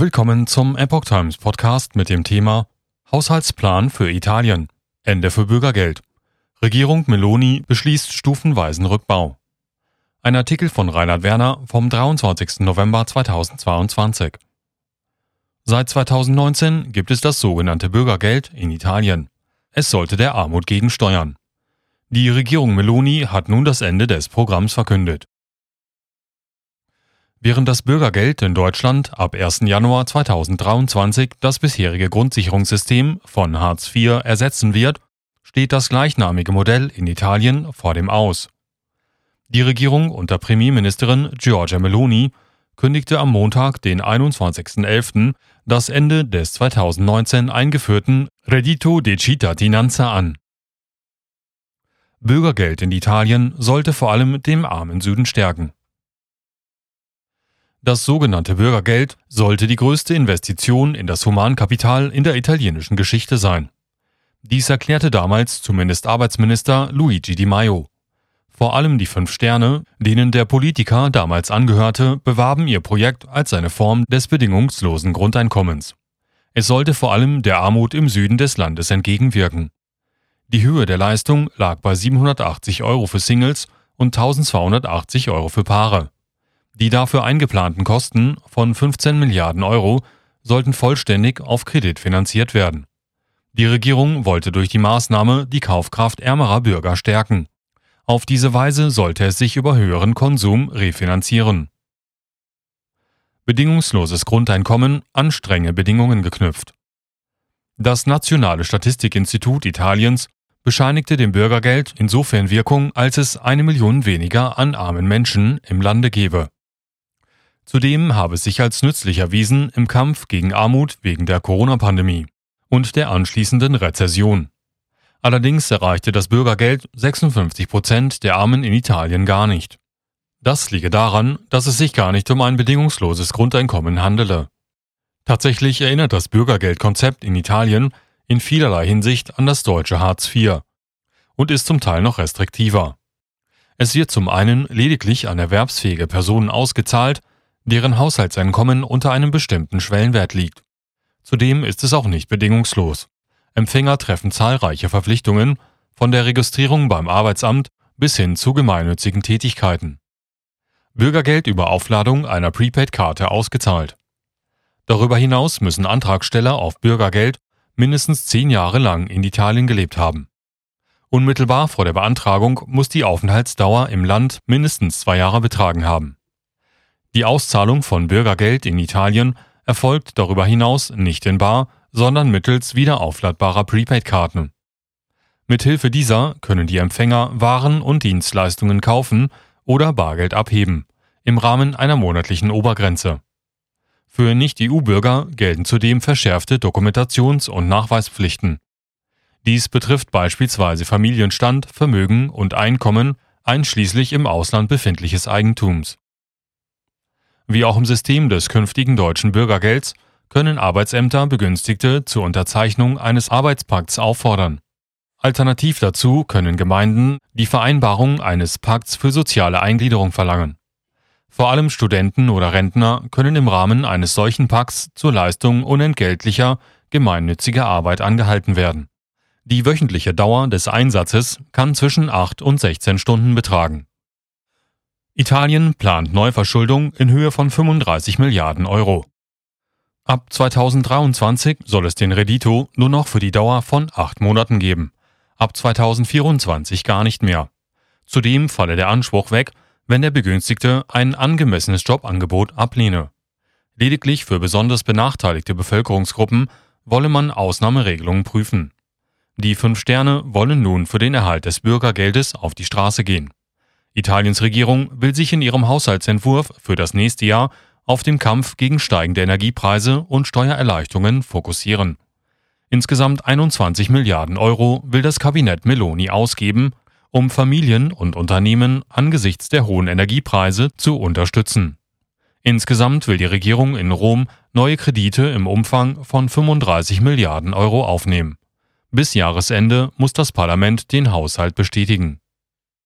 Willkommen zum Epoch Times Podcast mit dem Thema Haushaltsplan für Italien. Ende für Bürgergeld. Regierung Meloni beschließt stufenweisen Rückbau. Ein Artikel von Reinhard Werner vom 23. November 2022. Seit 2019 gibt es das sogenannte Bürgergeld in Italien. Es sollte der Armut gegensteuern. Die Regierung Meloni hat nun das Ende des Programms verkündet. Während das Bürgergeld in Deutschland ab 1. Januar 2023 das bisherige Grundsicherungssystem von Hartz IV ersetzen wird, steht das gleichnamige Modell in Italien vor dem Aus. Die Regierung unter Premierministerin Giorgia Meloni kündigte am Montag, den 21.11., das Ende des 2019 eingeführten Reddito de Cittadinanza an. Bürgergeld in Italien sollte vor allem dem armen Süden stärken. Das sogenannte Bürgergeld sollte die größte Investition in das Humankapital in der italienischen Geschichte sein. Dies erklärte damals zumindest Arbeitsminister Luigi Di Maio. Vor allem die Fünf Sterne, denen der Politiker damals angehörte, bewarben ihr Projekt als eine Form des bedingungslosen Grundeinkommens. Es sollte vor allem der Armut im Süden des Landes entgegenwirken. Die Höhe der Leistung lag bei 780 Euro für Singles und 1280 Euro für Paare. Die dafür eingeplanten Kosten von 15 Milliarden Euro sollten vollständig auf Kredit finanziert werden. Die Regierung wollte durch die Maßnahme die Kaufkraft ärmerer Bürger stärken. Auf diese Weise sollte es sich über höheren Konsum refinanzieren. Bedingungsloses Grundeinkommen an strenge Bedingungen geknüpft. Das Nationale Statistikinstitut Italiens bescheinigte dem Bürgergeld insofern Wirkung, als es eine Million weniger an armen Menschen im Lande gebe. Zudem habe es sich als nützlich erwiesen im Kampf gegen Armut wegen der Corona-Pandemie und der anschließenden Rezession. Allerdings erreichte das Bürgergeld 56 Prozent der Armen in Italien gar nicht. Das liege daran, dass es sich gar nicht um ein bedingungsloses Grundeinkommen handele. Tatsächlich erinnert das Bürgergeldkonzept in Italien in vielerlei Hinsicht an das deutsche Hartz IV und ist zum Teil noch restriktiver. Es wird zum einen lediglich an erwerbsfähige Personen ausgezahlt, deren Haushaltseinkommen unter einem bestimmten Schwellenwert liegt. Zudem ist es auch nicht bedingungslos. Empfänger treffen zahlreiche Verpflichtungen, von der Registrierung beim Arbeitsamt bis hin zu gemeinnützigen Tätigkeiten. Bürgergeld über Aufladung einer Prepaid-Karte ausgezahlt. Darüber hinaus müssen Antragsteller auf Bürgergeld mindestens zehn Jahre lang in Italien gelebt haben. Unmittelbar vor der Beantragung muss die Aufenthaltsdauer im Land mindestens zwei Jahre betragen haben. Die Auszahlung von Bürgergeld in Italien erfolgt darüber hinaus nicht in bar, sondern mittels wiederaufladbarer Prepaid-Karten. Mithilfe dieser können die Empfänger Waren und Dienstleistungen kaufen oder Bargeld abheben, im Rahmen einer monatlichen Obergrenze. Für Nicht-EU-Bürger gelten zudem verschärfte Dokumentations- und Nachweispflichten. Dies betrifft beispielsweise Familienstand, Vermögen und Einkommen, einschließlich im Ausland befindliches Eigentums. Wie auch im System des künftigen deutschen Bürgergelds können Arbeitsämter Begünstigte zur Unterzeichnung eines Arbeitspakts auffordern. Alternativ dazu können Gemeinden die Vereinbarung eines Pakts für soziale Eingliederung verlangen. Vor allem Studenten oder Rentner können im Rahmen eines solchen Pakts zur Leistung unentgeltlicher, gemeinnütziger Arbeit angehalten werden. Die wöchentliche Dauer des Einsatzes kann zwischen 8 und 16 Stunden betragen. Italien plant Neuverschuldung in Höhe von 35 Milliarden Euro. Ab 2023 soll es den Redito nur noch für die Dauer von acht Monaten geben, ab 2024 gar nicht mehr. Zudem falle der Anspruch weg, wenn der Begünstigte ein angemessenes Jobangebot ablehne. Lediglich für besonders benachteiligte Bevölkerungsgruppen wolle man Ausnahmeregelungen prüfen. Die Fünf Sterne wollen nun für den Erhalt des Bürgergeldes auf die Straße gehen. Italiens Regierung will sich in ihrem Haushaltsentwurf für das nächste Jahr auf den Kampf gegen steigende Energiepreise und Steuererleichterungen fokussieren. Insgesamt 21 Milliarden Euro will das Kabinett Meloni ausgeben, um Familien und Unternehmen angesichts der hohen Energiepreise zu unterstützen. Insgesamt will die Regierung in Rom neue Kredite im Umfang von 35 Milliarden Euro aufnehmen. Bis Jahresende muss das Parlament den Haushalt bestätigen.